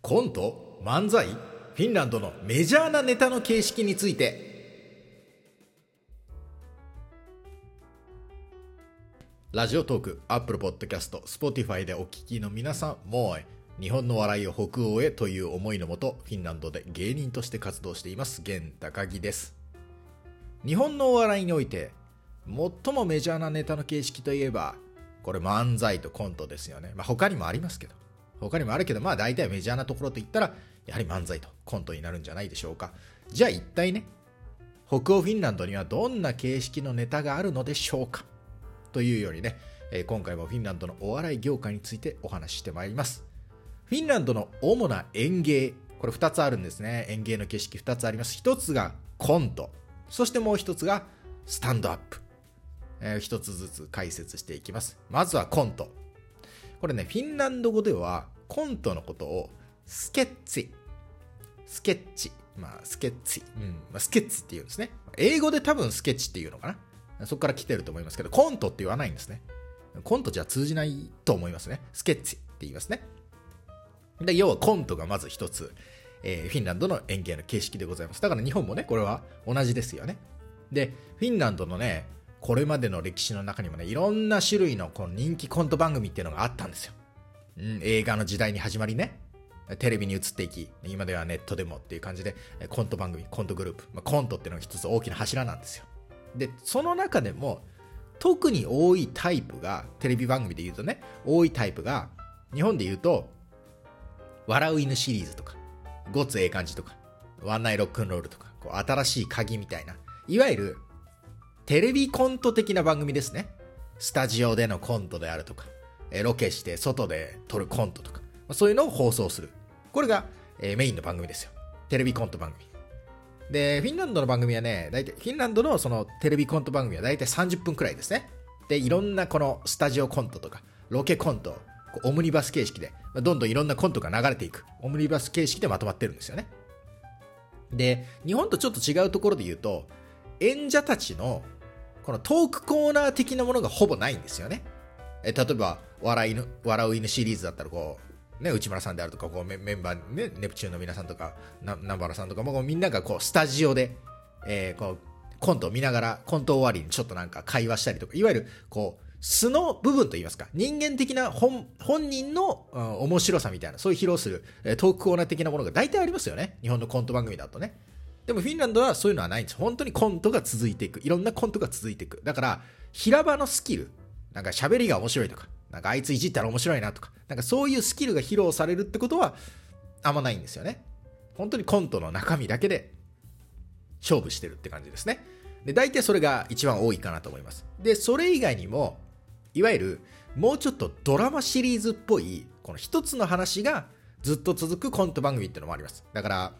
コント漫才フィンランドのメジャーなネタの形式についてラジオトーク、アップルポッドキャスト、スポティファイでお聞きの皆さん、もう日本の笑いを北欧へという思いのもと、フィンランドで芸人として活動しています、現高木です。日本のお笑いにおいて、最もメジャーなネタの形式といえば、これ漫才とコントですよね。まあ他にもありますけど。他にもあるけど、まあ大体メジャーなところといったら、やはり漫才とコントになるんじゃないでしょうか。じゃあ一体ね、北欧フィンランドにはどんな形式のネタがあるのでしょうか？というようにね、え今回もフィンランドのお笑い業界についてお話ししてまいります。フィンランドの主な演芸、これ2つあるんですね。演芸の景色2つあります。1つがコント、そしてもう1つがスタンドアップ。えー一つずつ解説していきます。まずはコント。これね、フィンランド語ではコントのことをスケッチ、スケッチ、まあスケッチ、うん、まあ、スケッチって言うんですね。英語で多分スケッチっていうのかな。そこから来てると思いますけど、コントって言わないんですね。コントじゃ通じないと思いますね。スケッチって言いますね。で、要はコントがまず一つ、えーフィンランドの演芸の形式でございます。だから日本もね、これは同じですよね。で、フィンランドのね、これまでの歴史の中にもね、いろんな種類のこの人気コント番組っていうのがあったんですよ。うん、映画の時代に始まりね、テレビに移っていき、今ではネットでもっていう感じで、コント番組、コントグループ、まあ、コントっていうのが一つ大きな柱なんですよ。で、その中でも、特に多いタイプが、テレビ番組で言うとね、多いタイプが、日本で言うと、笑う犬シリーズとか、ごつええ感じとか、ワンナイロックンロールとか、こう新しい鍵みたいな、いわゆる、テレビコント的な番組ですね。スタジオでのコントであるとか、えーロケして外で撮るコントとか、まあそういうのを放送する。これが、えーメインの番組ですよ。テレビコント番組。で、フィンランドの番組はね、大体、フィンランドのそのテレビコント番組は大体30分くらいですね。で、いろんなこのスタジオコントとか、ロケコント、オムニバス形式で、まあどんどんいろんなコントが流れていく。オムニバス形式でまとまってるんですよね。で、日本とちょっと違うところで言うと、演者たちのこのトークコーナー的なものがほぼないんですよね。え例えば笑い犬、笑う犬シリーズだったらこう、ね、内村さんであるとか、こうメンバー、ね、ネプチューンの皆さんとか、南原さんとかも、こうみんながこうスタジオで、えーこうコントを見ながら、コント終わりにちょっとなんか会話したりとか、いわゆるこう、素の部分といいますか、人間的な本本人の、うん面白さみたいな、そういう披露する、えートークコーナー的なものが大体ありますよね。日本のコント番組だとね。でもフィンランドはそういうのはないんです。本当にコントが続いていく。いろんなコントが続いていく。だから、平場のスキル、なんか喋りが面白いとか、なんかあいついじったら面白いなとか、なんかそういうスキルが披露されるってことはあんまないんですよね。本当にコントの中身だけで勝負してるって感じですね。で、大体それが一番多いかなと思います。で、それ以外にも、いわゆるもうちょっとドラマシリーズっぽい、この一つの話がずっと続くコント番組っていうのもあります。だから、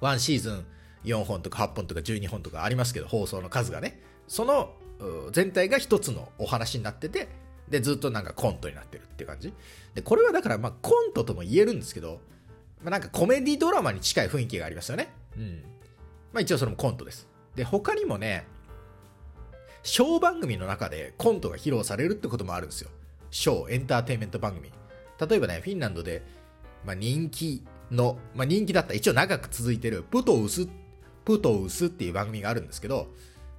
1シーズン4本とか8本とか12本とかありますけど、放送の数がね。その全体が一つのお話になってて、で、ずっとなんかコントになってるって感じ。で、これはだからまあコントとも言えるんですけど、まあ、なんかコメディドラマに近い雰囲気がありますよね。うん。まあ一応それもコントです。で、他にもね、ショー番組の中でコントが披露されるってこともあるんですよ。ショー、エンターテインメント番組。例えばね、フィンランドで、まあ、人気の、まあ、人気だった、一応長く続いてる、プトウス、プトウスっていう番組があるんですけど、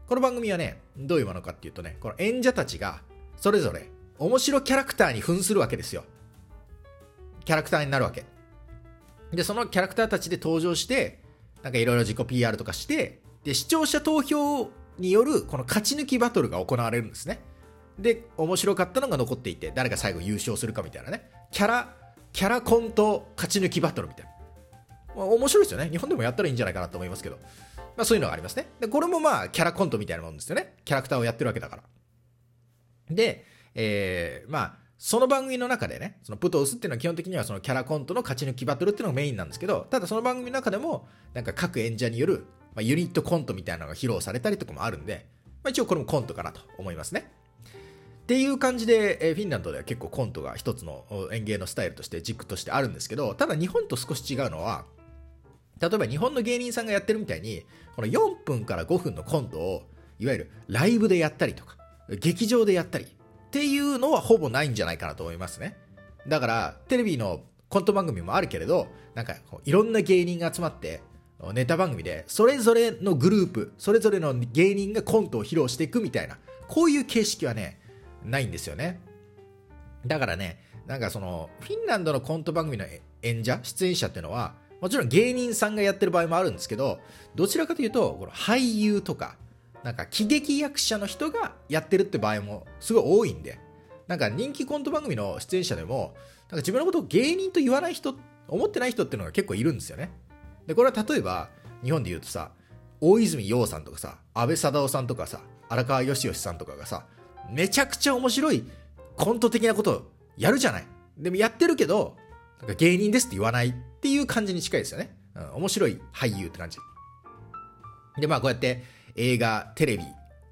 この番組はね、どういうものかっていうとね、この演者たちが、それぞれ、面白キャラクターに扮するわけですよ。キャラクターになるわけ。で、そのキャラクターたちで登場して、なんかいろいろ自己 PR とかして、で、視聴者投票によるこの勝ち抜きバトルが行われるんですね。で、面白かったのが残っていて、誰が最後優勝するかみたいなね。キャラ、キャラコント勝ち抜きバトルみたいな。まあ、面白いですよね。日本でもやったらいいんじゃないかなと思いますけど。まあそういうのがありますね。で、これもまあキャラコントみたいなもんですよね。キャラクターをやってるわけだから。で、えー、まあ、その番組の中でね、そのプトウスっていうのは基本的にはそのキャラコントの勝ち抜きバトルっていうのがメインなんですけど、ただその番組の中でも、なんか各演者による、まあ、ユニットコントみたいなのが披露されたりとかもあるんで、まあ一応これもコントかなと思いますね。っていう感じで、えフィンランドでは結構コントが一つの演芸のスタイルとして軸としてあるんですけど、ただ日本と少し違うのは、例えば日本の芸人さんがやってるみたいに、この4分から5分のコントを、いわゆるライブでやったりとか、劇場でやったりっていうのはほぼないんじゃないかなと思いますね。だから、テレビのコント番組もあるけれど、なんかいろんな芸人が集まって、ネタ番組で、それぞれのグループ、それぞれの芸人がコントを披露していくみたいな、こういう形式はね、ないんですよね。だからね、なんかその、フィンランドのコント番組の演者、出演者っていうのは、もちろん芸人さんがやってる場合もあるんですけど、どちらかというと、この俳優とか、なんか喜劇役者の人がやってるって場合もすごい多いんで、なんか人気コント番組の出演者でも、なんか自分のことを芸人と言わない人、思ってない人っていうのが結構いるんですよね。で、これは例えば、日本で言うとさ、大泉洋さんとかさ、安倍貞夫さんとかさ、荒川義義さんとかがさ、めちゃくちゃ面白いコント的なことをやるじゃない。でもやってるけど、なんか芸人ですって言わないっていう感じに近いですよね。うん、面白い俳優って感じ。で、まあこうやって映画、テレビ、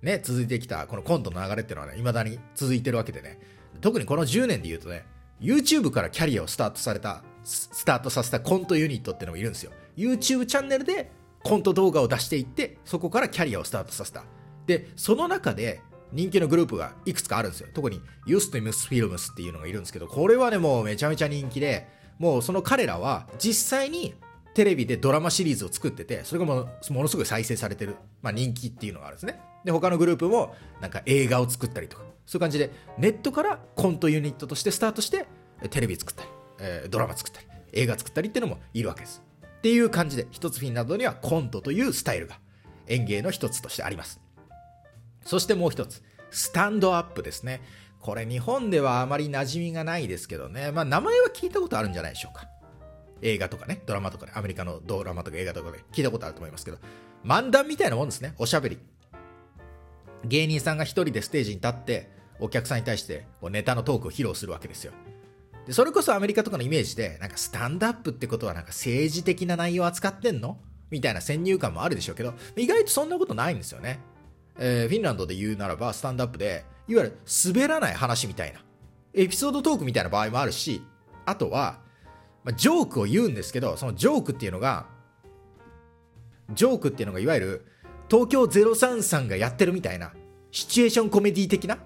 ね、続いてきたこのコントの流れっていうのはね、未だに続いてるわけでね、特にこの10年で言うとね、YouTube からキャリアをスタートされた、スタートさせたコントユニットっていうのもいるんですよ。YouTube チャンネルでコント動画を出していって、そこからキャリアをスタートさせた。で、その中で人気のグループがいくつかあるんですよ。特にユースティムスフィルムスっていうのがいるんですけど、これはね、もうめちゃめちゃ人気で、もうその彼らは実際にテレビでドラマシリーズを作ってて、それがものすごい再生されてる、まあ、人気っていうのがあるんですね。で、他のグループもなんか映画を作ったりとか、そういう感じで、ネットからコントユニットとしてスタートして、テレビ作ったり、えー、ドラマ作ったり、映画作ったりっていうのもいるわけです。っていう感じで、一つフィンランドにはコントというスタイルが演芸の一つとしてあります。そしてもう一つ、スタンドアップですね。これ日本ではあまり馴染みがないですけどね。まあ名前は聞いたことあるんじゃないでしょうか。映画とかね、ドラマとかね、アメリカのドラマとか映画とかで聞いたことあると思いますけど、漫談みたいなもんですね。おしゃべり。芸人さんが一人でステージに立って、お客さんに対してこうネタのトークを披露するわけですよ。でそれこそアメリカとかのイメージで、なんかスタンドアップってことはなんか政治的な内容扱ってんの？みたいな先入観もあるでしょうけど、意外とそんなことないんですよね。えー、フィンランドで言うならば、スタンドアップで、いわゆる滑らない話みたいな、エピソードトークみたいな場合もあるし、あとは、まあ、ジョークを言うんですけど、そのジョークっていうのが、ジョークっていうのがいわゆる東京033がやってるみたいなシチュエーションコメディ的な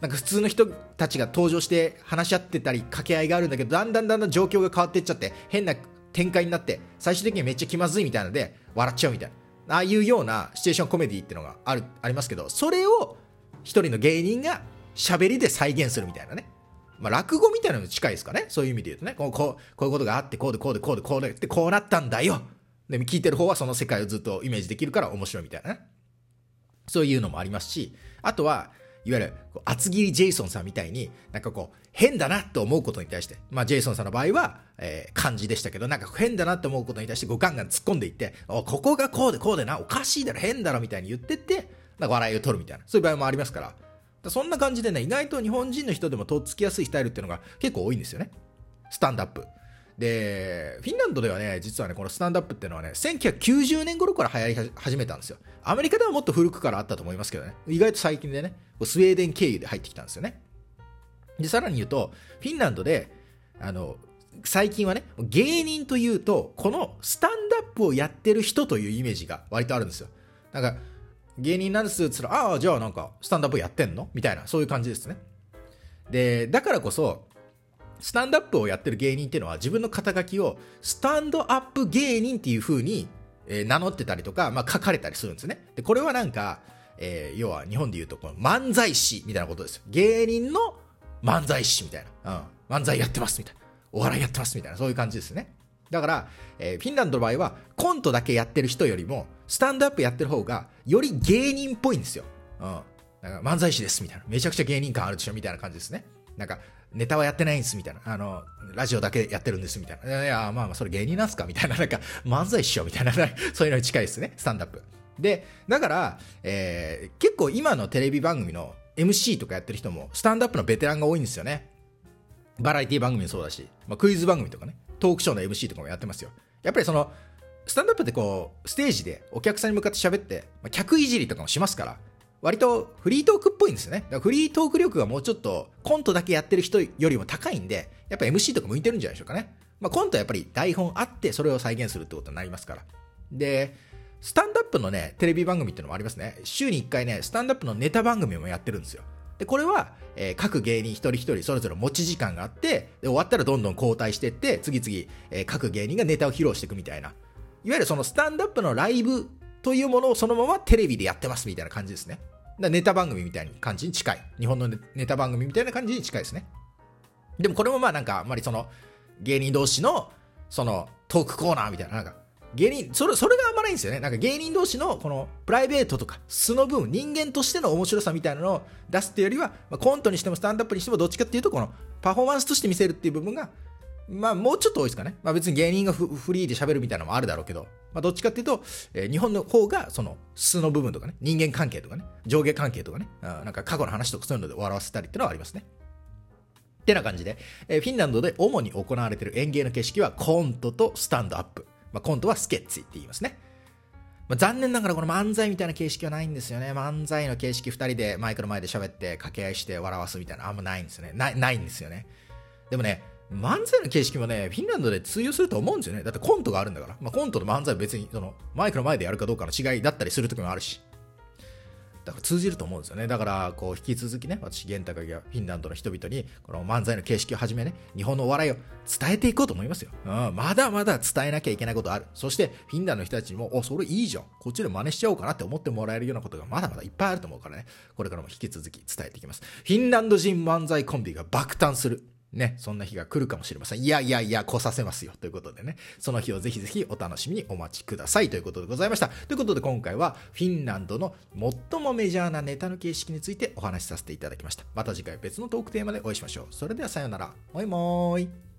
なんか普通の人たちが登場して話し合ってたり掛け合いがあるんだけどだんだんだんだん状況が変わっていっちゃって変な展開になって最終的にめっちゃ気まずいみたいなので笑っちゃうみたいな。ああいうようなシチュエーションコメディってのがあるありますけどそれを一人の芸人が喋りで再現するみたいなねまあ、落語みたいなのに近いですかね。そういう意味で言うとね。こうこうこういうことがあって、こうでこうでこうでこうでってこうなったんだよ。で、聞いてる方はその世界をずっとイメージできるから面白いみたいなね。そういうのもありますし、あとは、いわゆる厚切りジェイソンさんみたいになんかこう変だなと思うことに対して、まあ、ジェイソンさんの場合は、えー、漢字でしたけどなんか変だなと思うことに対してこうガンガン突っ込んでいってここがこうでこうでなおかしいだろ変だろみたいに言ってってなんか笑いを取るみたいな。そういう場合もありますから。そんな感じでね意外と日本人の人でもとっつきやすいスタイルっていうのが結構多いんですよね。スタンドアップ。で、フィンランドではね、実はね、このスタンドアップっていうのはね、1990年頃から流行り始めたんですよ。アメリカではもっと古くからあったと思いますけどね、意外と最近でね、スウェーデン経由で入ってきたんですよね。で、さらに言うと、フィンランドで、あの、最近はね、芸人というと、このスタンドアップをやってる人というイメージが割とあるんですよ。なんか、芸人なんですっつったら、ああ、じゃあなんか、スタンドアップやってんの？みたいな、そういう感じですね。で、だからこそ、スタンドアップをやってる芸人っていうのは自分の肩書きをスタンドアップ芸人っていう風に、え、名乗ってたりとか、まあ、書かれたりするんですね。で、これはなんか、えー、要は日本で言うとこの漫才師みたいなことですよ。芸人の漫才師みたいな。うん。漫才やってますみたいな。お笑いやってますみたいな。そういう感じですね。だから、えー、フィンランドの場合はコントだけやってる人よりもスタンドアップやってる方がより芸人っぽいんですよ。うん。なんか漫才師ですみたいな。めちゃくちゃ芸人感あるでしょみたいな感じですね。なんかネタはやってないんですみたいな。あの、ラジオだけやってるんですみたいな。いや、まあまあ、それ芸人なんすかみたいな。なんか、漫才師匠みたいな。そういうのに近いですね。スタンダップ。で、だから、えー、結構今のテレビ番組の MC とかやってる人も、スタンダップのベテランが多いんですよね。バラエティ番組もそうだし、まあ、クイズ番組とかね、トークショーの MC とかもやってますよ。やっぱりその、スタンダップってこう、ステージでお客さんに向かって喋って、まあ、客いじりとかもしますから、割とフリートークっぽいんですよね。だからフリートーク力がもうちょっとコントだけやってる人よりも高いんで、やっぱ MC とか向いてるんじゃないでしょうかね。まあ、コントはやっぱり台本あってそれを再現するってことになりますから。で、スタンダップのね、テレビ番組っていうのもありますね。週に1回ね、スタンダップのネタ番組もやってるんですよ。で、これは、えー各芸人一人一人それぞれ持ち時間があって、で終わったらどんどん交代していって、次々、えー各芸人がネタを披露していくみたいな。いわゆるそのスタンドアップのライブというものをそのままテレビでやってますみたいな感じですね。だネタ番組みたいな感じに近い。日本のネタ番組みたいな感じに近いですね。でもこれもまあなんかあんまりその芸人同士のそのトークコーナーみたいな、なんか芸人、それ、それがあんまないんですよね。なんか芸人同士のこのプライベートとか素の部分、人間としての面白さみたいなのを出すっていうよりは、まあ、コントにしてもスタンドアップにしてもどっちかっていうとこのパフォーマンスとして見せるっていう部分がまあもうちょっと多いですかね。まあ別に芸人がフリーで喋るみたいなのもあるだろうけど、まあどっちかっていうと、えー日本の方がその素の部分とかね、人間関係とかね、上下関係とかね、あなんか過去の話とかそういうので笑わせたりっていうのはありますね。ってな感じで、えーフィンランドで主に行われている演芸の形式はコントとスタンドアップ。まあ、コントはスケッチって言いますね。まあ、残念ながらこの漫才みたいな形式はないんですよね。漫才の形式2人でマイクの前で喋って掛け合いして笑わすみたいなあんまないんですよね。ないないんですよね。でもね、漫才の形式もね、フィンランドで通用すると思うんですよね。だってコントがあるんだから。まあ、コントと漫才は別にそのマイクの前でやるかどうかの違いだったりする時もあるし。だから通じると思うんですよね。だから、こう、引き続きね、私、玄高がフィンランドの人々に、この漫才の形式をはじめね、日本のお笑いを伝えていこうと思いますよ。うん、まだまだ伝えなきゃいけないことある。そして、フィンランドの人たちにも、お、それいいじゃん。こっちで真似しちゃおうかなって思ってもらえるようなことがまだまだいっぱいあると思うからね。これからも引き続き伝えていきます。フィンランド人漫才コンビが爆誕する。ね、そんな日が来るかもしれません。いやいやいや、来させますよ。ということでね、その日をぜひぜひお楽しみにお待ちください。ということでございました。ということで今回はフィンランドの最もメジャーなネタの形式についてお話しさせていただきました。また次回別のトークテーマでお会いしましょう。それではさようなら。もいもーい。